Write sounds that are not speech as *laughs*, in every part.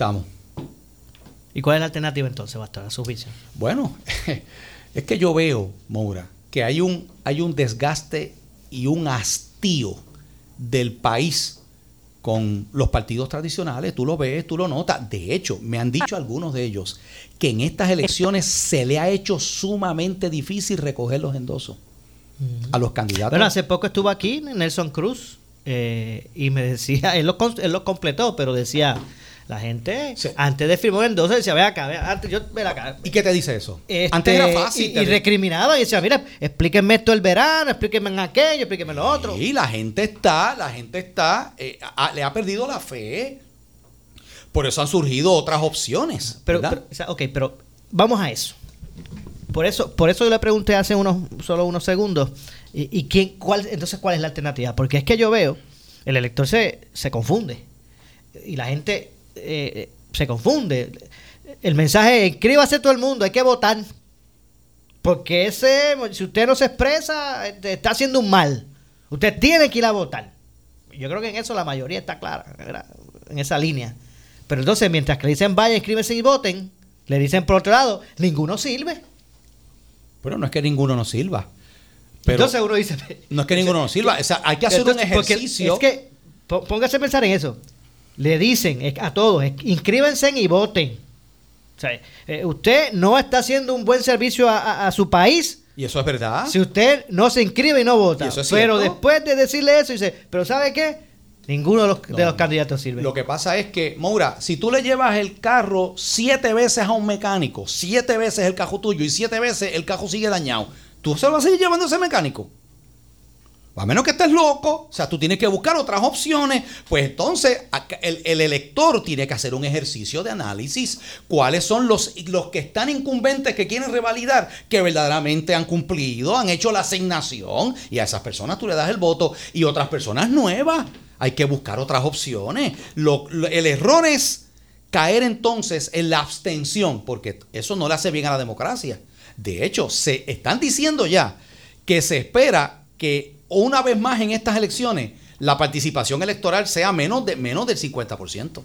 estamos. ¿Y cuál es la alternativa entonces, Bastar, a su visión? Bueno, *laughs* es que yo veo, Moura, que hay un, hay un desgaste y un hastío del país con los partidos tradicionales, tú lo ves, tú lo notas. De hecho, me han dicho algunos de ellos que en estas elecciones se le ha hecho sumamente difícil recoger los endosos a los candidatos. Bueno, hace poco estuvo aquí Nelson Cruz eh, y me decía, *laughs* él lo, él lo completó, pero decía, la gente, antes de firmar el 12, decía, ve acá, antes yo, ve acá. ¿Y qué te dice eso? Este, antes era fácil. Y, recriminado, y decía, mira, explíquenme esto el verano, explíquenme aquello, explíquenme lo otro. Y la gente está, la gente está, eh, le ha perdido la fe. Por eso han surgido otras opciones. Pero, ok, pero vamos a eso. Por eso, por eso yo le pregunté hace unos, solo unos segundos, ¿y, quién, cuál, entonces cuál es la alternativa? Porque es que yo veo, el elector se, se confunde. Y la gente eh, se confunde. El mensaje es, inscríbase todo el mundo, hay que votar. Porque ese, si usted no se expresa, este, está haciendo un mal. Usted tiene que ir a votar. Yo creo que en eso la mayoría está clara, en esa línea. Pero entonces, mientras que le dicen vaya, inscríbese y voten, le dicen por otro lado, ninguno sirve. Pero no es que ninguno no sirva. Pero entonces uno dice... No es que ninguno no sirva. hay que hacer un ejercicio... Es que, póngase a pensar en eso le dicen a todos, inscríbense y voten. O sea, eh, usted no está haciendo un buen servicio a, su país. Y eso es verdad. Si usted no se inscribe y no vota. pero después de decirle eso, dice, pero ¿sabe qué? Ninguno de los, de los, candidatos sirve. Lo que pasa es que, Moura, si tú le llevas el carro siete veces a un mecánico, siete veces el carro tuyo y siete veces el carro sigue dañado, ¿tú se lo vas a seguir llevando a ese mecánico? A menos que estés loco, o sea, tú tienes que buscar otras opciones, pues entonces el, elector tiene que hacer un ejercicio de análisis. ¿Cuáles son los, los que están incumbentes que quieren revalidar, que verdaderamente han cumplido, han hecho la asignación? Y a esas personas tú le das el voto y otras personas nuevas. Hay que buscar otras opciones. el error es caer entonces en la abstención, porque eso no le hace bien a la democracia. De hecho, se están diciendo ya que se espera que una vez más en estas elecciones la participación electoral sea menos, de, menos del 50%.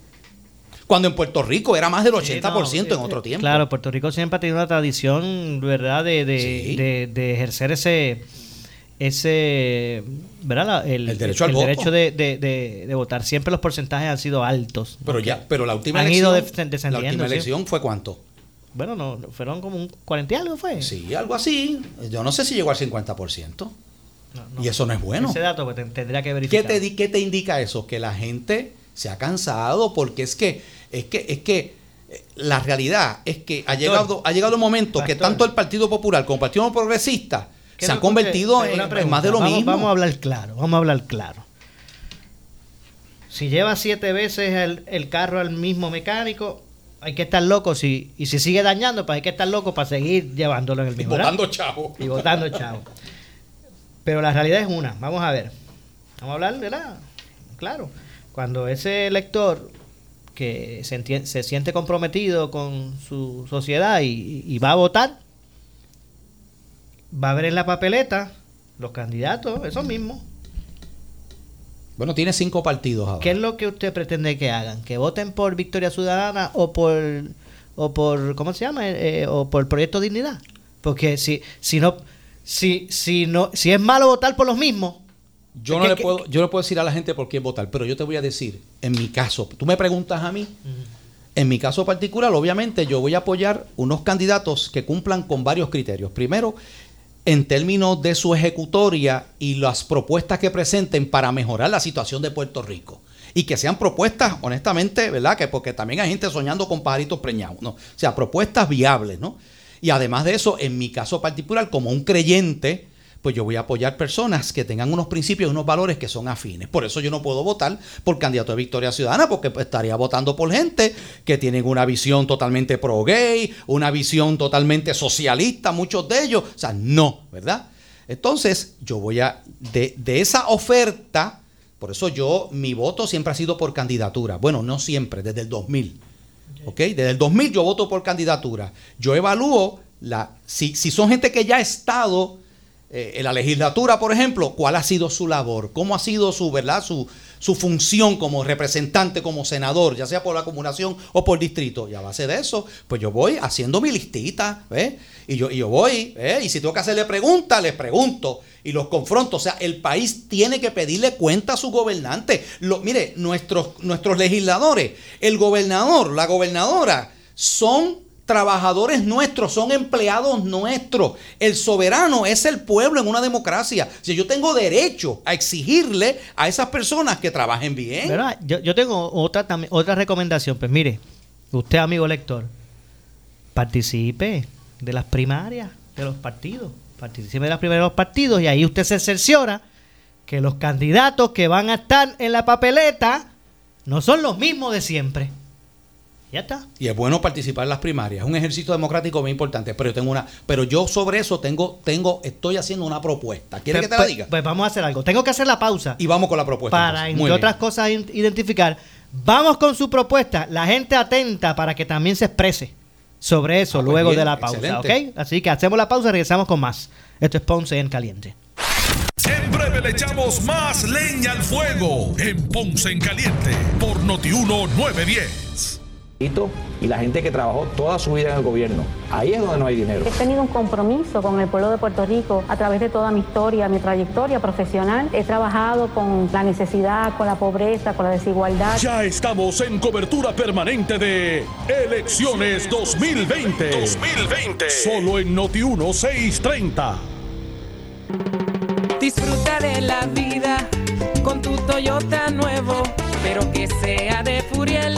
Cuando en Puerto Rico era más del 80% en otro tiempo. Claro, Puerto Rico siempre ha tenido una tradición, ¿verdad?, de, de, ejercer ese, ese ¿verdad? El, derecho, al el derecho de, votar. Siempre los porcentajes han sido altos. Pero ya, pero la última elección, la última elección fue cuánto? Bueno, no, fueron como un 40 y algo fue. Sí, algo así. Yo no sé si llegó al 50%. Y eso no es bueno. Ese dato pues, tendría que verificar. ¿Qué te, ¿Qué te indica eso? Que la gente se ha cansado porque es que, es que, es que eh, la realidad es que ha llegado, ha llegado un momento que tanto el Partido Popular como el Partido Progresista se han convertido en, más de lo mismo. Vamos a hablar claro, vamos a hablar claro. Si lleva siete veces el, carro al mismo mecánico, hay que estar loco. Si, y si sigue dañando, pues hay que estar loco para seguir llevándolo en el mismo. Y votando chavo. Y votando chavo. Pero la realidad es una. Vamos a ver. Vamos a hablar de la. Claro. Cuando ese elector que se, se siente comprometido con su sociedad y, va a votar, va a ver en la papeleta los candidatos, esos mismos. Bueno, tiene cinco partidos ahora. ¿Qué es lo que usted pretende que hagan? ¿Que voten por Victoria Ciudadana o por, o por ¿cómo se llama? Eh, eh, o por Proyecto Dignidad? Porque si, si no si, si, no, si es malo votar por los mismos. Yo no, le puedo, yo no puedo decir a la gente por quién votar, pero yo te voy a decir, en mi caso, tú me preguntas a mí, en mi caso particular, obviamente yo voy a apoyar unos candidatos que cumplan con varios criterios. Primero, en términos de su ejecutoria y las propuestas que presenten para mejorar la situación de Puerto Rico. Y que sean propuestas, honestamente, ¿verdad? Que porque también hay gente soñando con pajaritos preñados, ¿no? O sea, propuestas viables, ¿no? Y además de eso, en mi caso particular, como un creyente, pues yo voy a apoyar personas que tengan unos principios unos valores que son afines. Por eso yo no puedo votar por candidato de Victoria Ciudadana, porque pues, estaría votando por gente que tienen una visión totalmente pro-gay, una visión totalmente socialista, muchos de ellos. O sea, no, ¿verdad? Entonces, yo voy a, de, de esa oferta, por eso yo, mi voto siempre ha sido por candidatura. Bueno, no siempre, desde el 2000. Desde el 2000 yo voto por candidatura. Yo evalúo la, si, son gente que ya ha estado eh, en la legislatura, por ejemplo, cuál ha sido su labor, cómo ha sido su, ¿verdad? Su, su función como representante, como senador, ya sea por la acumulación o por distrito. Y a base de eso, pues yo voy haciendo mi listita, ¿ves? Y yo, y yo voy, ¿eh? y si tengo que hacerle preguntas, les pregunto y los confronto. O sea, el país tiene que pedirle cuenta a su gobernante. Lo, mire, nuestros, nuestros legisladores, el gobernador, la gobernadora, son trabajadores nuestros, son empleados nuestros. El soberano es el pueblo en una democracia. Si yo tengo derecho a exigirle a esas personas que trabajen bien. Yo, yo, tengo otra, otra recomendación. Pues mire, usted, amigo lector, participe de las primarias de los partidos. Participe de las primarias de los partidos y ahí usted se cerciora que los candidatos que van a estar en la papeleta no son los mismos de siempre. Ya está. Y es bueno participar en las primarias. Es un ejercicio democrático muy importante. Pero yo tengo una, pero yo sobre eso tengo, tengo, estoy haciendo una propuesta. ¿Quieres que te la diga? Pues vamos a hacer algo. Tengo que hacer la pausa. Y vamos con la propuesta. Para, entre otras cosas, identificar. Vamos con su propuesta. La gente atenta para que también se exprese sobre eso ah, pues luego de la pausa. ¿Ok? Así que hacemos la pausa y regresamos con más. Esto es Ponce en Caliente. En breve le echamos más leña al fuego en Ponce en Caliente por Notiuno 910 y la gente que trabajó toda su vida en el gobierno. Ahí es donde no hay dinero. He tenido un compromiso con el pueblo de Puerto Rico a través de toda mi historia, mi trayectoria profesional. He trabajado con la necesidad, con la pobreza, con la desigualdad. Ya estamos en cobertura permanente de Elecciones 2020. 2020. Solo en Noti 1630. Disfruta de la vida con tu Toyota nuevo, pero que sea de Furiel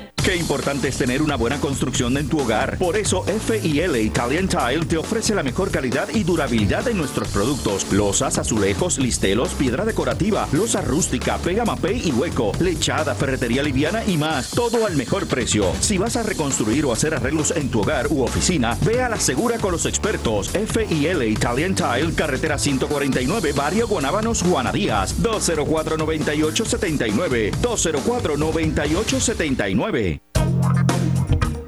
Qué importante es tener una buena construcción en tu hogar. Por eso FIL Italian Tile te ofrece la mejor calidad y durabilidad en nuestros productos. Losas, azulejos, listelos, piedra decorativa, losa rústica, pega mapei y hueco, lechada, ferretería liviana y más. Todo al mejor precio. Si vas a reconstruir o hacer arreglos en tu hogar u oficina, ve a la segura con los expertos. FIL Italian Tile, carretera 149, Barrio Guanábanos, Juana Díaz, 204-9879. 204-9879.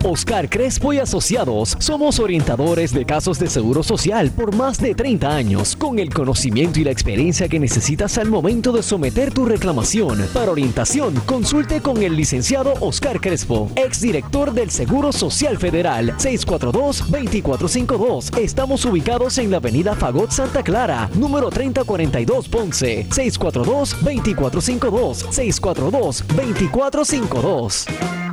Oscar Crespo y Asociados somos orientadores de casos de seguro social por más de 30 años, con el conocimiento y la experiencia que necesitas al momento de someter tu reclamación. Para orientación, consulte con el licenciado Oscar Crespo, exdirector del Seguro Social Federal, 642-2452. Estamos ubicados en la avenida Fagot Santa Clara, número 3042 Ponce, 642-2452, 642-2452.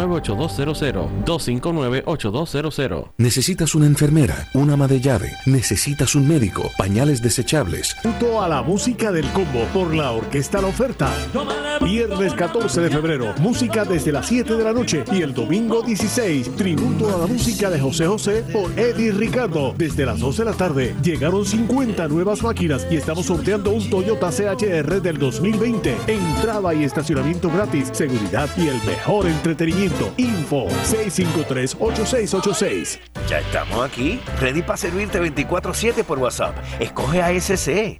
259-8200. Necesitas una enfermera, una ama de llave, necesitas un médico, pañales desechables. Tributo a la música del combo por la Orquesta La Oferta. Viernes 14 de febrero, música desde las 7 de la noche y el domingo 16, tributo a la música de José José por Eddie Ricardo. Desde las 12 de la tarde llegaron 50 nuevas máquinas y estamos sorteando un Toyota CHR del 2020. Entrada y estacionamiento gratis, seguridad y el mejor entretenimiento Info 653-8686. Ya estamos aquí, ready para servirte 24-7 por WhatsApp. Escoge ASC.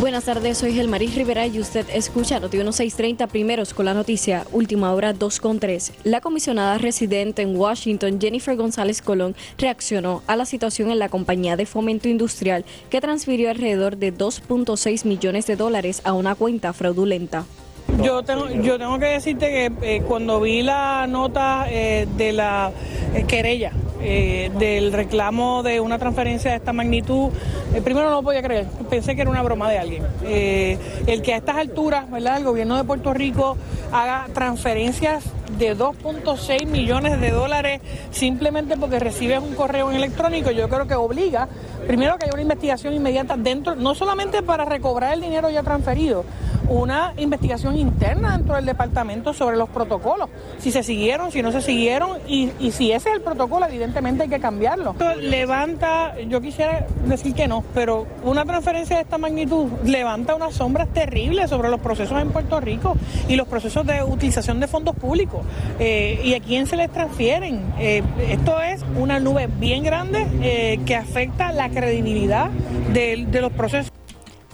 Buenas tardes, soy Gelmaris Rivera y usted escucha Noti 1630 primeros con la noticia, última hora 2 con 3. La comisionada residente en Washington, Jennifer González Colón, reaccionó a la situación en la compañía de fomento industrial que transfirió alrededor de 2.6 millones de dólares a una cuenta fraudulenta. Yo tengo, yo tengo que decirte que eh, cuando vi la nota eh, de la eh, querella eh, del reclamo de una transferencia de esta magnitud, eh, primero no lo podía creer, pensé que era una broma de alguien. Eh, el que a estas alturas, ¿verdad?, el gobierno de Puerto Rico haga transferencias de 2.6 millones de dólares simplemente porque recibes un correo electrónico, yo creo que obliga primero que haya una investigación inmediata dentro, no solamente para recobrar el dinero ya transferido, una investigación interna dentro del departamento sobre los protocolos, si se siguieron, si no se siguieron y, y si ese es el protocolo, evidentemente hay que cambiarlo. Esto levanta, yo quisiera decir que no, pero una transferencia de esta magnitud levanta unas sombras terribles sobre los procesos en Puerto Rico y los procesos de utilización de fondos públicos eh, y a quién se les transfieren. Eh, esto es una nube bien grande eh, que afecta la credibilidad de, de los procesos.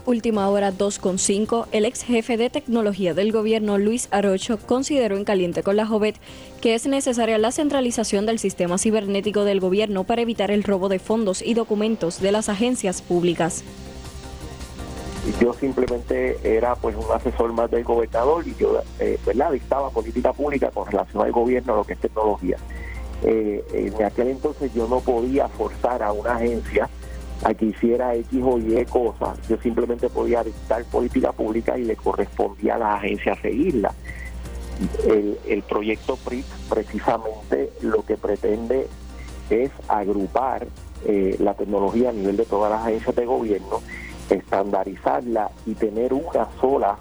Última hora 2.5, el ex jefe de tecnología del gobierno Luis Arocho consideró en caliente con la Jovet que es necesaria la centralización del sistema cibernético del gobierno para evitar el robo de fondos y documentos de las agencias públicas. Yo simplemente era pues un asesor más del gobernador y yo eh, ¿verdad? dictaba política pública con relación al gobierno, lo que es tecnología. Eh, en aquel entonces yo no podía forzar a una agencia a que hiciera X o Y cosas, yo simplemente podía dictar política pública y le correspondía a la agencia seguirla. El, el proyecto PRIP precisamente lo que pretende es agrupar eh, la tecnología a nivel de todas las agencias de gobierno, estandarizarla y tener una sola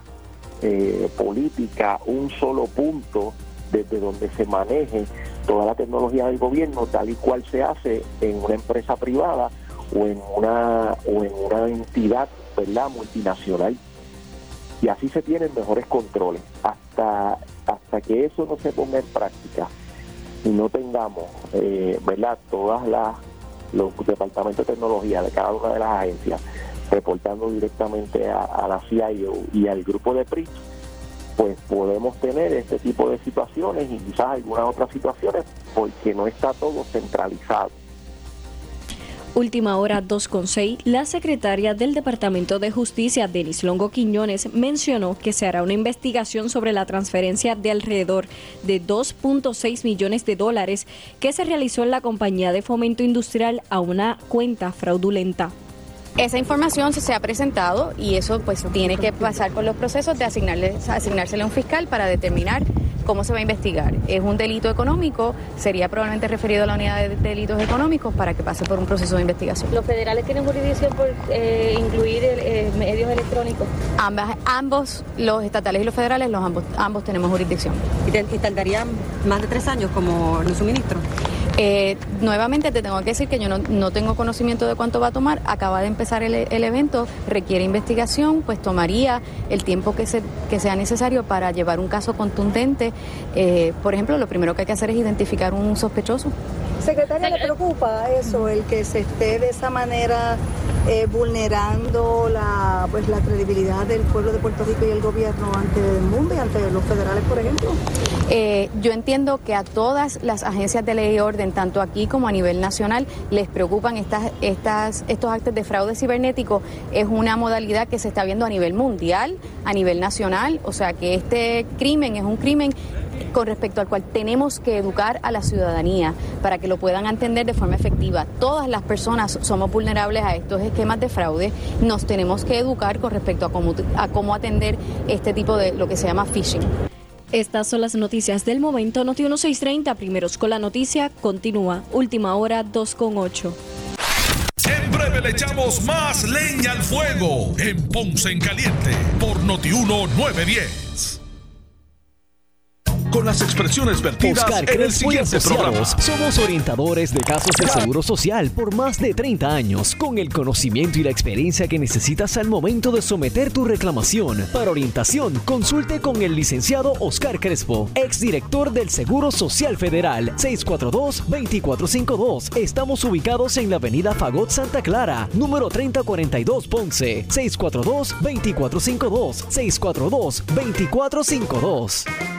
eh, política, un solo punto desde donde se maneje toda la tecnología del gobierno, tal y cual se hace en una empresa privada o en una o en una entidad verdad multinacional. Y así se tienen mejores controles. Hasta hasta que eso no se ponga en práctica y no tengamos eh, verdad todas las los departamentos de tecnología de cada una de las agencias reportando directamente a, la CIO y al grupo de PRI pues podemos tener este tipo de situaciones y quizás algunas otras situaciones porque no está todo centralizado Última hora 2.6, la secretaria del Departamento de Justicia, Denis Longo Quiñones, mencionó que se hará una investigación sobre la transferencia de alrededor de 2.6 millones de dólares que se realizó en la compañía de fomento industrial a una cuenta fraudulenta. Esa información se ha presentado y eso pues tiene que pasar por los procesos de asignarle, asignársele a un fiscal para determinar cómo se va a investigar. Es un delito económico, sería probablemente referido a la unidad de delitos económicos para que pase por un proceso de investigación. ¿Los federales tienen jurisdicción por eh, incluir eh, medios electrónicos? Ambas, ambos, los estatales y los federales, los ambos, ambos tenemos jurisdicción. ¿Y, te, y tardarían más de tres años como el suministro? Eh, nuevamente te tengo que decir que yo no, no, tengo conocimiento de cuánto va a tomar. Acaba de empezar el, el, evento, requiere investigación, pues tomaría el tiempo que, se, que sea necesario para llevar un caso contundente. Eh, por ejemplo, lo primero que hay que hacer es identificar un sospechoso. Secretaria, ¿le preocupa eso, el que se esté de esa manera eh, vulnerando la, pues, la credibilidad del pueblo de Puerto Rico y el gobierno ante el mundo y ante los federales, por ejemplo? Eh, yo entiendo que a todas las agencias de ley y orden, tanto aquí como a nivel nacional, les preocupan estas, estas, estos actos de fraude cibernético. Es una modalidad que se está viendo a nivel mundial, a nivel nacional, o sea que este crimen es un crimen con respecto al cual tenemos que educar a la ciudadanía para que lo puedan entender de forma efectiva. Todas las personas somos vulnerables a estos esquemas de fraude. Nos tenemos que educar con respecto a cómo, a cómo atender este tipo de lo que se llama phishing. Estas son las noticias del momento. Noti 1630, primeros con la noticia, continúa. Última hora 2 con 8. En breve le echamos más leña al fuego en Ponce en Caliente por Noti 1910. Con las expresiones vertidas Oscar en el siguiente programa. somos orientadores de casos de seguro social por más de 30 años, con el conocimiento y la experiencia que necesitas al momento de someter tu reclamación. Para orientación, consulte con el licenciado Oscar Crespo, exdirector del Seguro Social Federal, 642-2452. Estamos ubicados en la avenida Fagot Santa Clara, número 3042 Ponce, 642-2452, 642-2452.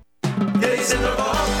Days in the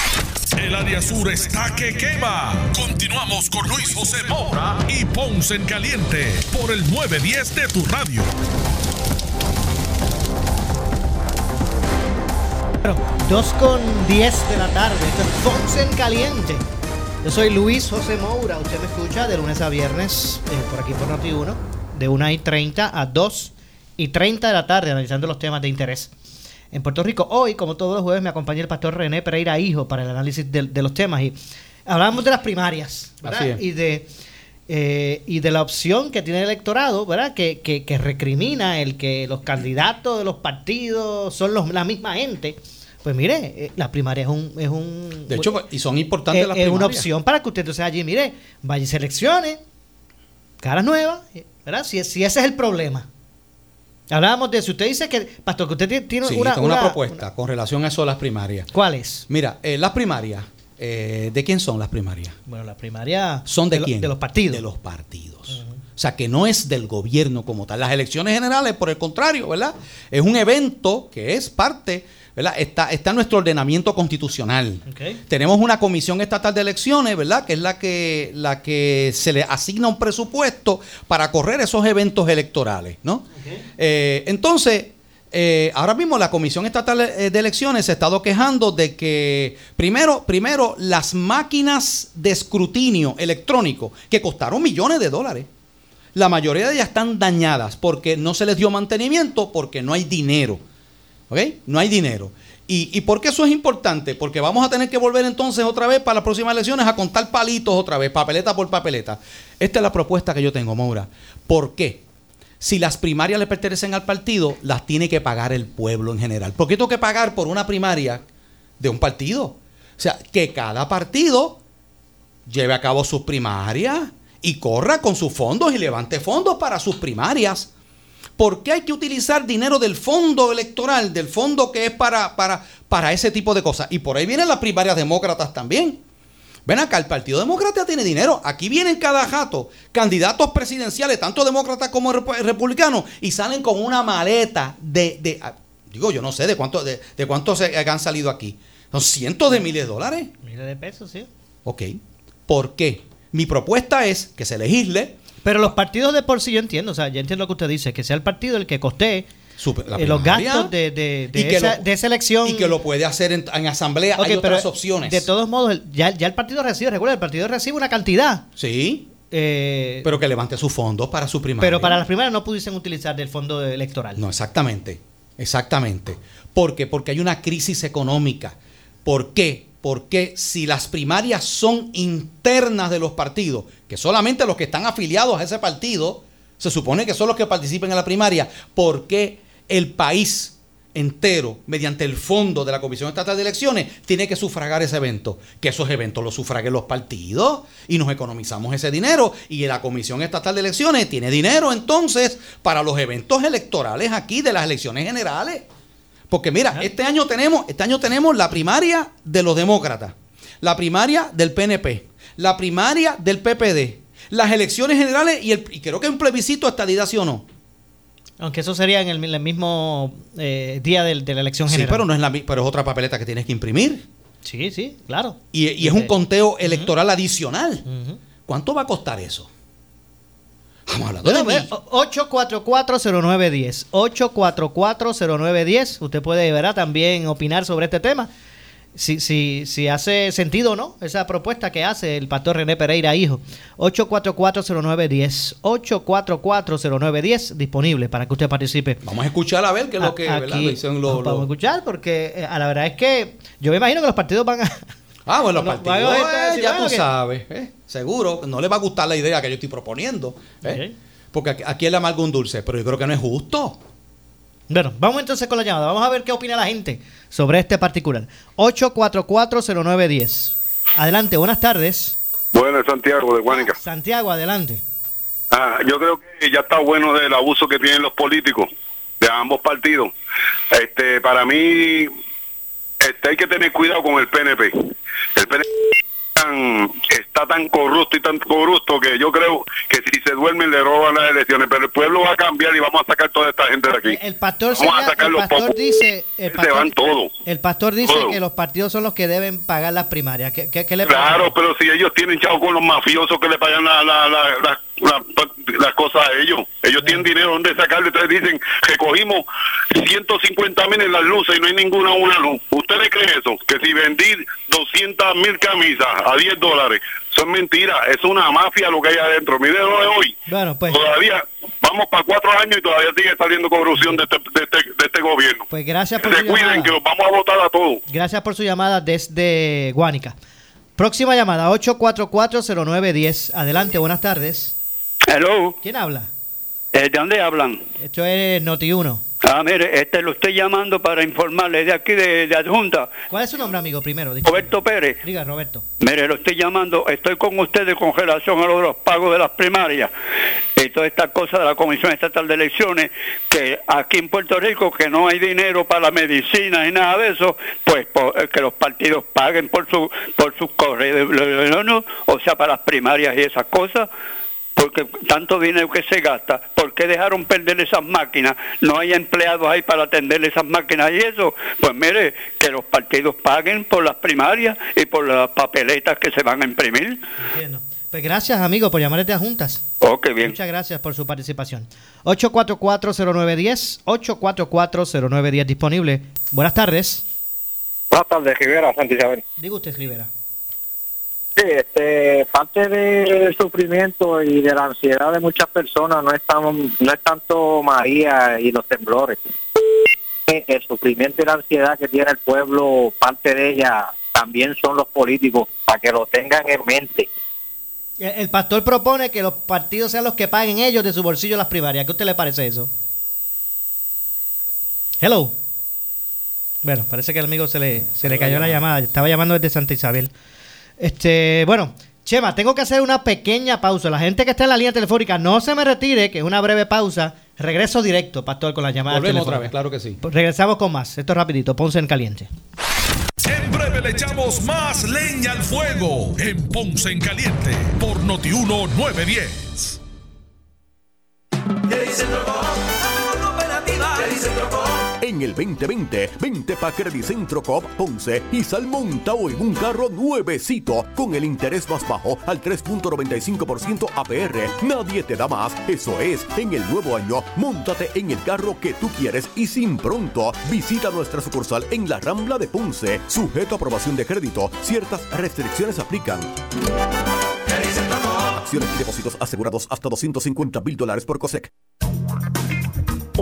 El área sur está que quema. Continuamos con Luis José Moura y Ponce en Caliente por el 910 de tu radio. Bueno, 2 con 10 de la tarde. Esto es Ponce en Caliente. Yo soy Luis José Moura. Usted me escucha de lunes a viernes eh, por aquí por Noti1, de 1 y 30 a 2 y 30 de la tarde, analizando los temas de interés en Puerto Rico. Hoy, como todos los jueves, me acompaña el pastor René Pereira Hijo para el análisis de, de los temas. Y hablamos de las primarias. Y de, eh, y de la opción que tiene el electorado, ¿verdad? Que, que, que recrimina el que los candidatos de los partidos son los, la misma gente. Pues mire, eh, la primaria es un... Es un De hecho, y son importantes es, las es una primarias. opción para que usted entonces allí, mire, vaya y seleccione, caras nuevas, ¿verdad? Si, si ese es el problema. Hablábamos de eso. Usted dice que, Pastor, que usted tiene- Sí, una, tengo una, una- propuesta con relación a eso de las primarias. ¿Cuál es? Mira, eh, las primarias, eh, ¿de quién son las primarias? Bueno, la primaria... ¿Son de, quién? De los partidos. De los partidos. O sea, que no es del gobierno como tal. Las elecciones generales, por el contrario, ¿verdad? Es un evento que es parte, ¿verdad? Está, nuestro ordenamiento constitucional. Tenemos una comisión estatal de elecciones, ¿verdad? Que es la que, la que se le asigna un presupuesto para correr esos eventos electorales, ¿no? Eh, entonces, eh, ahora mismo la Comisión Estatal eh, de Elecciones se ha estado quejando de que, primero, primero, las máquinas de escrutinio electrónico, que costaron millones de dólares, la mayoría de ellas están dañadas porque no se les dio mantenimiento, porque no hay dinero. ¿Ok? No hay dinero. ¿Y, ¿Y por qué eso es importante? Porque vamos a tener que volver entonces otra vez para las próximas elecciones a contar palitos otra vez, papeleta por papeleta. Esta es la propuesta que yo tengo, Maura. ¿Por qué? Si las primarias le pertenecen al partido, las tiene que pagar el pueblo en general. ¿Por qué tengo que pagar por una primaria de un partido? O sea, que cada partido lleve a cabo sus primarias y corra con sus fondos y levante fondos para sus primarias. ¿Por qué hay que utilizar dinero del fondo electoral, del fondo que es para, para, para ese tipo de cosas? Y por ahí vienen las primarias demócratas también. Ven acá, el Partido Demócrata tiene dinero. Aquí vienen cada jato candidatos presidenciales, tanto demócratas como rep- republicanos, y salen con una maleta de, de- ah, digo, yo no sé de cuánto, de, de cuántos se- han salido aquí. Son cientos de miles de dólares. Miles de pesos, sí. Ok. ¿Por qué? Mi propuesta es que se legisle. Pero los partidos de por sí yo entiendo, o sea, yo entiendo lo que usted dice, que sea el partido el que costee la eh, los gastos de, de- de esa, lo- de esa elección. Y que lo puede hacer en, en asamblea. Hay pero otras opciones. De todos modos, ya, ya el partido recibe, recuerda, el partido recibe una cantidad. Sí. Eh, pero que levante sus fondos para su primaria. pero para las primeras no pudiesen utilizar del fondo electoral. No, exactamente. Exactamente. ¿Por qué? Porque hay una crisis económica. ¿Por qué? Porque si las primarias son internas de los partidos, que solamente los que están afiliados a ese partido, se supone que son los que participen en la primaria, ¿por qué el país entero, mediante el fondo de la Comisión Estatal de Elecciones, tiene que sufragar ese evento. Que esos eventos los sufraguen los partidos y nos economizamos ese dinero. Y la Comisión Estatal de Elecciones tiene dinero entonces para los eventos electorales aquí de las elecciones generales. Porque mira, este año tenemos, este año tenemos la primaria de los demócratas, la primaria del PNP, la primaria del PPD, las elecciones generales y, el, y creo que un plebiscito estadidad sí o no. Aunque eso sería en el, el mismo eh, día del- de, la elección Sí, general. pero no es la pero es otra papeleta que tienes que imprimir. Sí, sí, claro. Y, y es un Este, conteo electoral adicional. ¿Cuánto va a costar eso? Estamos hablando de Bueno, mil- eh, 8440910. 8440910. Usted puede, ¿verdad? También opinar sobre este tema. Si, si, si hace sentido o no esa propuesta que hace el pastor René Pereira, hijo. 8440910. 8440910. Disponible para que usted participe. Vamos a escuchar a ver qué es lo que aquí dicen los- vamos a escuchar porque eh, a la verdad es que yo me imagino que los partidos van a... Ah, bueno, los No, partidos, eh, decir, ya tú que- sabes. eh, seguro, no le va a gustar la idea que yo estoy proponiendo. eh, Porque aquí, aquí le amarga un dulce, pero yo creo que no es justo. Bueno, vamos entonces con la llamada. Vamos a ver qué opina la gente sobre este particular. 8440910. Adelante, buenas tardes. Bueno, Santiago de Guánica. Santiago, adelante. Ah, yo creo que ya está bueno del abuso que tienen los políticos de ambos partidos. Este, para mí, este, hay que tener cuidado con el PNP. El PNP está tan corrupto y tan corrupto que yo creo que si se duermen le roban las elecciones, pero el pueblo va a cambiar y vamos a sacar toda esta gente de aquí. El pastor, Vamos a sacar el los pastor dice, el Se pastor, van todos. el pastor dice Todo. que los partidos son los que deben pagar las primarias. ¿Qué, qué- qué le Claro, pero si ellos tienen chavo con los mafiosos que le pagan la, la, la, la- la- las cosas a ellos, ellos tienen dinero donde sacarle. Ustedes dicen que cogimos 150 mil en las luces y no hay ninguna una luz. ¿Ustedes creen eso? Que si vendí 200 mil camisas a 10 dólares, eso es mentira. Es una mafia lo que hay adentro. Mire lo de hoy. Bueno, pues, Todavía vamos para cuatro años y todavía sigue saliendo corrupción de este, de este, de este gobierno. pues gracias Que por se su cuiden, llamada. que los vamos a votar a todos. Gracias por su llamada desde Guánica. Próxima llamada, 8440910. Adelante, buenas tardes. Hello, ¿Quién habla? eh, ¿de dónde hablan? Esto es Noti1. Ah, mire, este lo estoy llamando para informarle de aquí de, de adjunta, ¿Cuál es su nombre, amigo, primero? Disculpe. Roberto Pérez. Diga, Roberto. Mire, lo estoy llamando, estoy con ustedes con relación a lo de los pagos de las primarias y todas estas cosas de la Comisión Estatal de Elecciones, que aquí en Puerto Rico que no hay dinero para la medicina y nada de eso, pues eh, que los partidos paguen por su por sus correos, o sea, para las primarias y esas cosas. Porque tanto dinero que se gasta, ¿por qué dejaron perder esas máquinas? No hay empleados ahí para atender esas máquinas y eso. Pues mire, que los partidos paguen por las primarias y por las papeletas que se van a imprimir. Entiendo. Pues gracias, amigo, por llamar desde Juntas. Ok, bien. Muchas gracias por su participación. 8440910, 8440910 disponible. Buenas tardes. Buenas tardes, Rivera, Santa Isabel. Diga usted, Rivera. Sí, este, parte del sufrimiento y de la ansiedad de muchas personas no es, tan- no es tanto María y los temblores. El sufrimiento y la ansiedad que tiene el pueblo, parte de ella también son los políticos, para que lo tengan en mente. El, el pastor propone que los partidos sean los que paguen ellos de su bolsillo las primarias. ¿Qué a usted le parece eso? Hello. Bueno, parece que al amigo se le, se le cayó la llamada. Estaba llamando desde Santa Isabel. Este, bueno, Chema, tengo que hacer una pequeña pausa. La gente que está en la línea telefónica, no se me retire, que es una breve pausa. Regreso directo, pastor, con la llamada. Volvemos otra vez, claro que sí. Regresamos con más. Esto es rapidito. Ponce en caliente. En breve le echamos más leña al fuego en Ponce en Caliente por Notiuno 910. En el 2020, vente pa' Credicentro Coop Ponce y sal montado en un carro nuevecito con el interés más bajo al 3.95% APR. Nadie te da más. Eso es, en el nuevo año, montate en el carro que tú quieres y sin pronto. Visita nuestra sucursal en la Rambla de Ponce. Sujeto a aprobación de crédito. Ciertas restricciones aplican. Acciones y depósitos asegurados hasta 250 mil dólares por COSEC.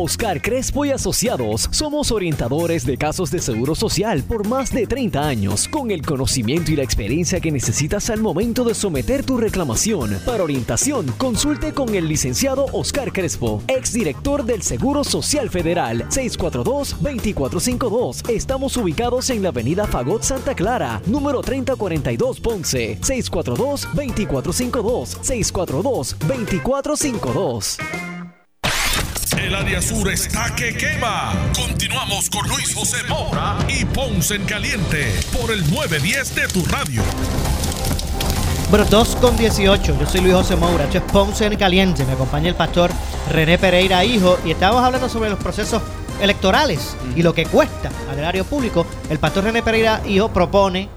Oscar Crespo y Asociados somos orientadores de casos de seguro social por más de 30 años, con el conocimiento y la experiencia que necesitas al momento de someter tu reclamación. Para orientación, consulte con el licenciado Oscar Crespo, exdirector del Seguro Social Federal, 642-2452. Estamos ubicados en la avenida Fagot Santa Clara, número 3042 Ponce, 642-2452, 642-2452. El área sur está que quema. Continuamos con Luis José Moura y Ponce en Caliente por el 910 de tu radio. Bueno, 2 con 18. Yo soy Luis José Moura. Esto es Ponce en Caliente. Me acompaña el pastor René Pereira, hijo. Y estamos hablando sobre los procesos electorales y lo que cuesta al erario público. El pastor René Pereira, hijo, propone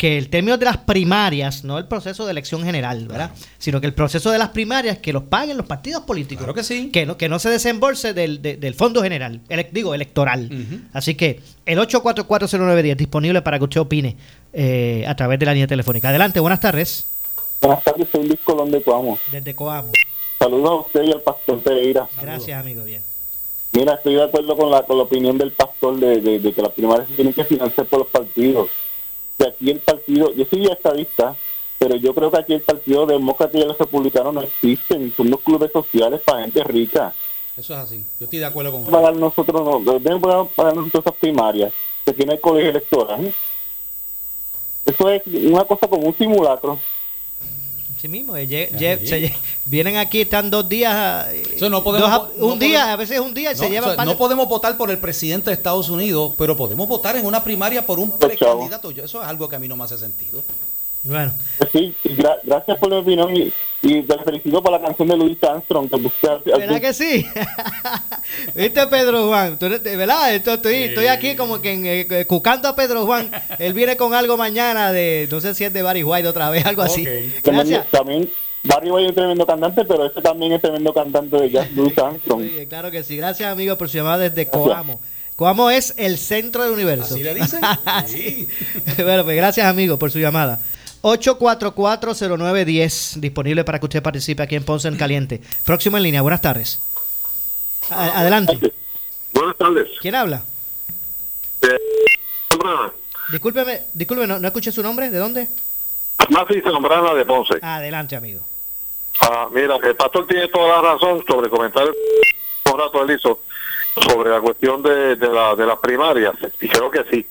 que el término de las primarias, no el proceso de elección general, ¿verdad? Sino que el proceso de las primarias que los paguen los partidos políticos. Claro que sí. Que no, que no se desembolse del, de- del fondo general, ele- digo, electoral. Así que el 8440910 disponible para que usted opine eh, a través de la línea telefónica. Adelante, buenas tardes. Buenas tardes, soy Luis Colón de Coamo. Desde Coamo. Saludos a usted y al pastor Pereira. Gracias, amigo. Bien. Mira, estoy de acuerdo con la, con la opinión del pastor de, de- de que las primarias se tienen que financiar por los partidos. Que aquí el partido, yo soy estadista, pero yo creo que aquí el partido demócrata y el republicano no existen, son unos clubes sociales para gente rica. Eso es así. Yo estoy de acuerdo con nosotros, no, deben pagar pagar nosotros esas primarias que tiene el colegio electoral. Eso es una cosa como un simulacro. Sí mismo, eh, lle- lle- se lle- vienen aquí, están dos días, eh, no podemos dos un no día, podemos- a veces un día y No, se llevan o sea, par no de- podemos votar por el presidente de Estados Unidos, pero podemos votar en una primaria por un precandidato. Yo- Eso es algo que a mí no me hace sentido. Bueno. Sí, gra- gracias por la opinión y, te felicito por la canción de Louis Armstrong que al- ¿Verdad que sí? *laughs* ¿Viste Pedro Juan? ¿Tú eres- ¿Verdad? Esto- Estoy, estoy aquí como que en, eh, cucando a Pedro Juan. Él viene con algo mañana de, no sé si es de Barry White otra vez, algo así. Gracias. También Barry White es tremendo cantante, pero este también es tremendo cantante de jazz, Louis Armstrong. Bien, claro que sí. Gracias, amigo, por su llamada desde Coamo. Coamo es el centro del universo. ¿Así le dicen? *laughs* Sí. *laughs* bueno, pues gracias, amigo, por su llamada. 8440910, disponible para que usted participe aquí en Ponce en Caliente. Próximo en línea, buenas tardes. A- adelante. Buenas tardes. ¿Quién habla? Zambrana. Discúlpeme, discúlpeme, no, no escuché su nombre. ¿De dónde? Mati Zambrana de Ponce. Adelante, amigo. Ah, mira, el pastor tiene toda la razón sobre el comentario que un rato él hizo sobre la cuestión de, de, la, de las primarias. Y creo que sí.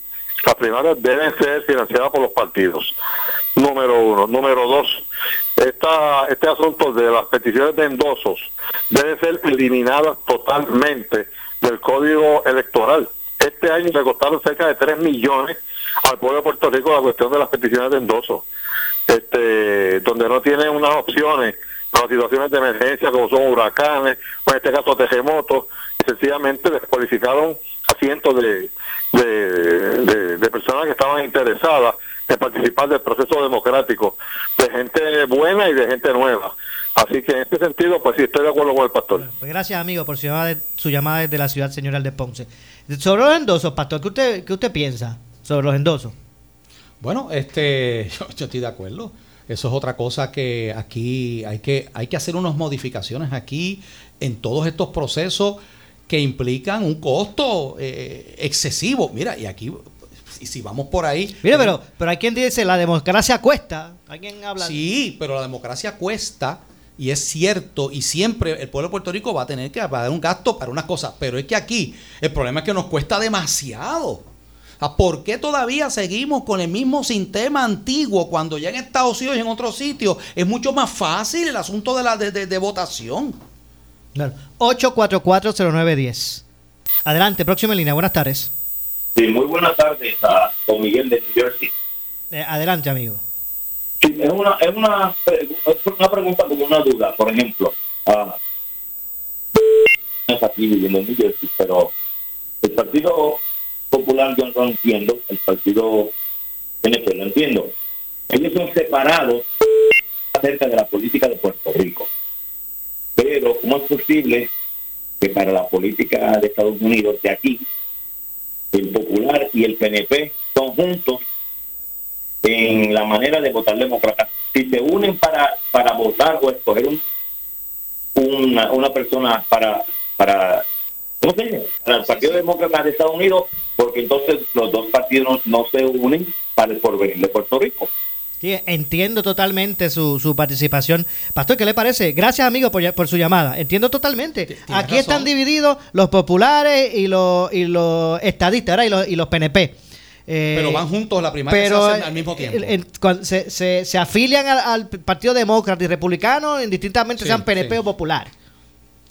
Las primarias deben ser financiadas por los partidos. Número uno. Número dos. Esta, este asunto de las peticiones de endosos debe ser eliminadas totalmente del código electoral. Este año le costaron cerca de 3 millones al pueblo de Puerto Rico la cuestión de las peticiones de endosos este, donde no tienen unas opciones para situaciones de emergencia como son huracanes, o en este caso terremotos, sencillamente descualificaron a cientos de- de personas que estaban interesadas en participar del proceso democrático, de gente buena y de gente nueva. Así que en este sentido, pues sí, estoy de acuerdo con el pastor. Pues gracias, amigo, por su llamada, su llamada desde la ciudad señorial de Ponce. Sobre los endosos, pastor, ¿qué usted, qué usted piensa sobre los endosos? Bueno, este, *laughs* yo, yo estoy de acuerdo. Eso es otra cosa que aquí hay que, hay que hacer unas modificaciones aquí en todos estos procesos que implican un costo eh, excesivo. Mira, y aquí, y si vamos por ahí. Mire, pero, pero hay quien dice la democracia cuesta. Alguien habla. Sí, pero la democracia cuesta y es cierto y siempre el pueblo de Puerto Rico va a tener que pagar un gasto para unas cosas, pero es que aquí el problema es que nos cuesta demasiado. ¿Por qué todavía seguimos con el mismo sistema antiguo cuando ya en Estados Unidos y en otros sitios es mucho más fácil el asunto de la de, de- de votación? Claro. 8440910. Adelante, próxima línea. Buenas tardes. Sí, muy buenas tardes a don Miguel de New Jersey. Eh, adelante, amigo. Sí, es una, es una, es una pregunta como una duda. Por ejemplo, ah, no es aquí viviendo en New Jersey, pero el Partido Popular yo no entiendo, el Partido PNP lo entiendo. Ellos son separados acerca de la política de Puerto Rico. Pero, ¿cómo es posible que para la política de Estados Unidos de aquí, el Popular y el PNP son juntos en la manera de votar demócrata. Si se unen para, para votar o escoger un, una, una persona para, para No sé, para el Partido Demócrata de Estados Unidos, porque entonces los dos partidos no se unen para el porvenir de Puerto Rico. Sí, entiendo totalmente su, su participación. Pastor, ¿qué le parece? Gracias, amigo, por, por su llamada. Entiendo totalmente. Aquí están divididos los populares y los, y los estadistas ¿verdad? y los, y los PNP. Eh, Pero van juntos, la primaria pero, se hacen al mismo tiempo. cuando se, se, se afilian al, al Partido Demócrata y Republicano, indistintamente Sí, sean PNP sí. o popular.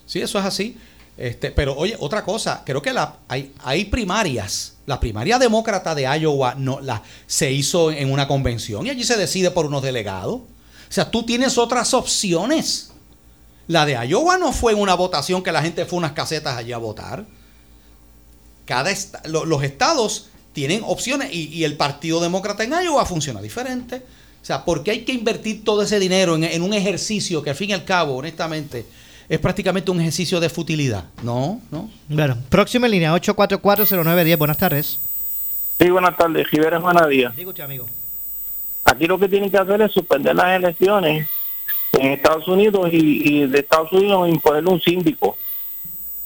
Sí, eso es así. Este, pero oye, otra cosa, creo que la, hay, hay primarias. La primaria demócrata de Iowa no, la, se hizo en una convención y allí se decide por unos delegados. O sea, tú tienes otras opciones. La de Iowa no fue en una votación que la gente fue unas casetas allí a votar. Cada los estados tienen opciones y, y el Partido Demócrata en Iowa funciona diferente. O sea, ¿por qué hay que invertir todo ese dinero en, en un ejercicio que al fin y al cabo, honestamente, es prácticamente un ejercicio de futilidad? No, no. Bueno, próxima en línea, 8440910. Buenas tardes. Sí, buenas tardes. Jiménez Manadía. Digo usted, amigo. Aquí lo que tienen que hacer es suspender las elecciones en Estados Unidos y, y de Estados Unidos imponerle un síndico.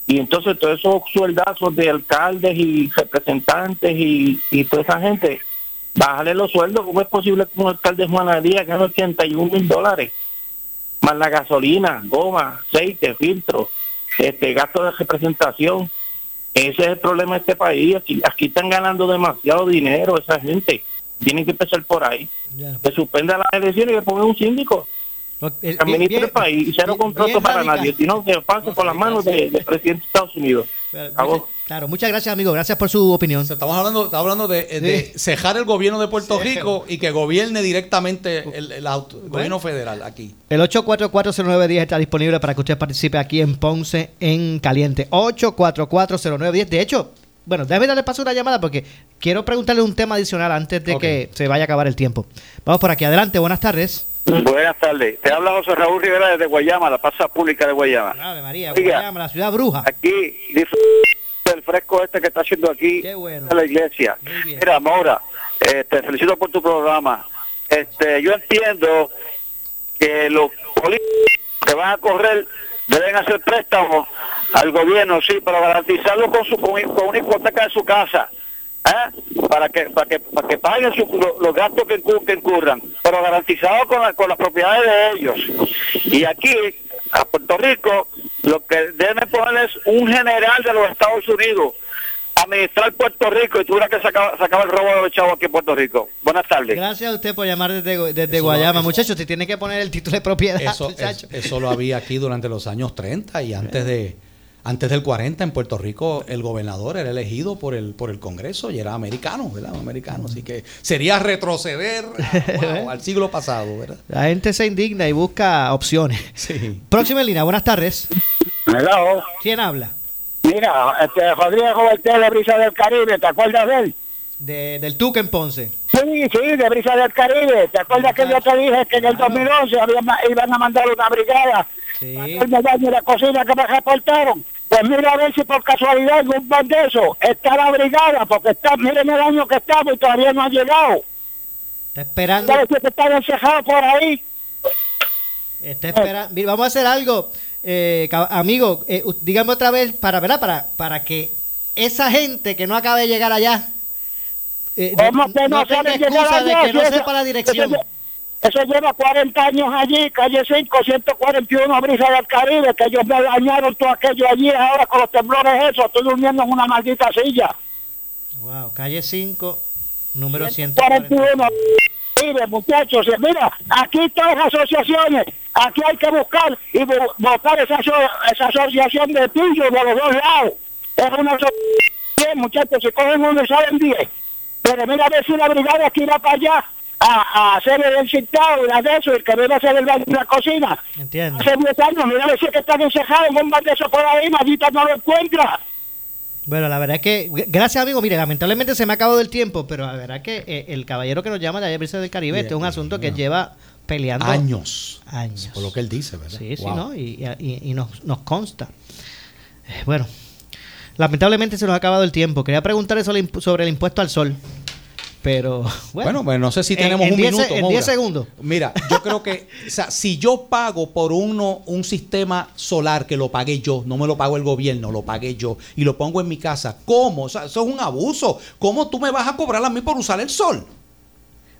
Y entonces todos esos sueldazos de alcaldes y representantes y, y toda esa gente, bajarle los sueldos. ¿Cómo es posible que un alcalde de Juanadía gane 81 mil dólares? Más la gasolina, goma, aceite, filtro, este gasto de representación. Ese es el problema de este país. Aquí, aquí están ganando demasiado dinero esa gente. Tienen que empezar por ahí. Que suspenda las elecciones y que pongan un síndico. Eh, Que administre bien- el país y cero contrato para radical. nadie, sino que pase por las manos de- del presidente de Estados Unidos. Acabó. Claro, muchas gracias, amigo. Gracias por su opinión. Estamos hablando, estamos hablando de, de cejar el gobierno de Puerto Rico y que gobierne directamente el, el auto- el gobierno federal aquí. El 8440910 está disponible para que usted participe aquí en Ponce en Caliente. 8440910. De hecho, bueno, déjame darle paso a una llamada porque quiero preguntarle un tema adicional antes de que se vaya a acabar el tiempo. Vamos por aquí. Adelante, buenas tardes. Buenas tardes. Te habla José Raúl Rivera desde Guayama, la plaza pública de Guayama. Ave María, Oiga. Guayama, la ciudad bruja. Aquí, del fresco este que está haciendo aquí en la iglesia. Mira, Mora, eh, te felicito por tu programa. Este, yo entiendo que los políticos que van a correr deben hacer préstamos al gobierno, sí, para garantizarlo con, su, con, con una hipoteca de su casa. ¿Eh? Para que para que para que paguen su- lo- los gastos que, incur- que incurran, pero garantizado con, la- con las propiedades de ellos. Y aquí, a Puerto Rico, lo que deben poner es un general de los Estados Unidos a administrar Puerto Rico y tú verás que se acaba, se acaba el robo de los chavos aquí en Puerto Rico. Buenas tardes. Gracias a usted por llamar desde, desde Guayama. lo- Muchachos, te tiene que poner el título de propiedad. Eso, *laughs* es- eso lo había aquí durante los años 30 y antes de antes del 40 en Puerto Rico el gobernador era elegido por el por el Congreso y era americano, ¿verdad? Americano, así que sería retroceder a- *laughs* wow, al siglo pasado, ¿verdad? La gente se indigna y busca opciones. Sí. Próxima línea, buenas tardes. Hello. ¿Quién habla? Mira, este Rodrigo Bertel de Brisa del Caribe, ¿te acuerdas de él? De, del Tuca en Ponce. Sí, sí, de Brisa del Caribe. ¿Te acuerdas que yo te dije que en el 2011 había iban a mandar una brigada para daño en la cocina que me reportaron? Pues mira a ver si por casualidad un par de eso está la brigada, porque está, miren el año que estamos y todavía no ha llegado. Está esperando. ¿Sabes que están encejados por ahí? Está esperando. Mira, vamos a hacer algo, eh, amigo. eh, dígame otra vez para, ¿verdad? Para, para que esa gente que no acaba de llegar allá. Eh, ¿Cómo que no saben excusa de que no eso- sepa la dirección. Eso, eso lleva 40 años allí, calle 5, 141 Brisa del Caribe, que ellos me dañaron todo aquello allí, ahora con los temblores eso, estoy durmiendo en una maldita silla. Wow, calle 5, número 100. 41 Caribe, muchachos, y mira, aquí están las asociaciones, aquí hay que buscar y bu- buscar esa, esa asociación de pillos de los dos lados. Es una asociación, muchachos, si cogen uno y salen 10. Pero mira a ver si la brigada aquí irá para allá a, a hacer el encintado y la de eso, y que viene a hacer el baño en la cocina. Entiendo. Hace 10 años, mira a ver si es que están encejados, un bar de eso por ahí, maldita no lo encuentra. Bueno, la verdad es que, gracias amigo, mire, lamentablemente se me ha acabado el tiempo, pero la verdad es que eh, el caballero que nos llama de Brisa del Caribe, este es un asunto que lleva peleando Años. Años. Por lo que él dice, ¿verdad? Sí, sí. ¿no? Y, y- y nos, nos consta. Eh, Bueno, lamentablemente se nos ha acabado el tiempo. Quería preguntarle sobre, el impu- sobre el impuesto al sol. Pero *laughs* Bueno, pues no sé si En- tenemos en un 10 minuto. en Moura. 10 segundos. Mira, yo creo que *laughs* o sea, si yo pago por uno un sistema solar que lo pagué yo, no me lo pago el gobierno, lo pagué yo y lo pongo en mi casa, ¿cómo? O sea, eso es un abuso. ¿Cómo tú me vas a cobrar a mí por usar el sol?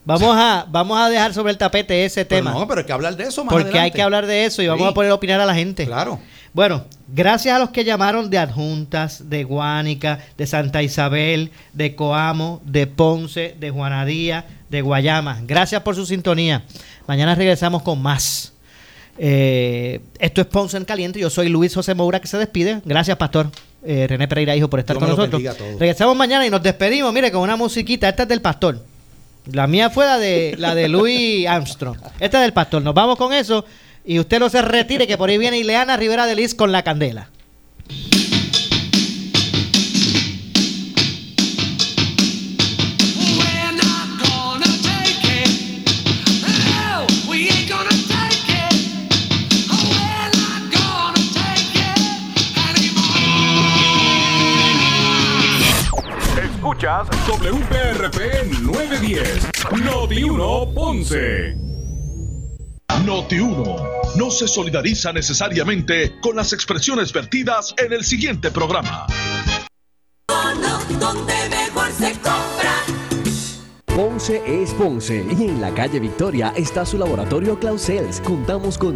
Vamos a, vamos a dejar sobre el tapete ese Pero tema. no, pero hay que hablar de eso más porque hay que hablar de eso y vamos Sí. a poner a opinar a la gente. Claro. Bueno, gracias a los que llamaron de Adjuntas, de Guánica, de Santa Isabel, de Coamo, de Ponce, de Juanadía, de Guayama. Gracias por su sintonía. Mañana regresamos con más. Eh, esto es Ponce en Caliente. Yo soy Luis José Moura que se despide. Gracias, Pastor. eh, René Pereira, hijo, por estar Dios con nosotros. Regresamos mañana y nos despedimos, mire, con una musiquita. Esta es del Pastor. La mía fue la de, la de Louis Armstrong. Esta es del Pastor. Nos vamos con eso. Y usted no se retire, que por ahí viene Ileana Rivera de Liz con la candela. Escuchas WPRP 910, Noti 1 Ponce. Noti 1 no se solidariza necesariamente con las expresiones vertidas en el siguiente programa. donde mejor se compra. Ponce es Ponce y en la calle Victoria está su laboratorio Clausels. Contamos con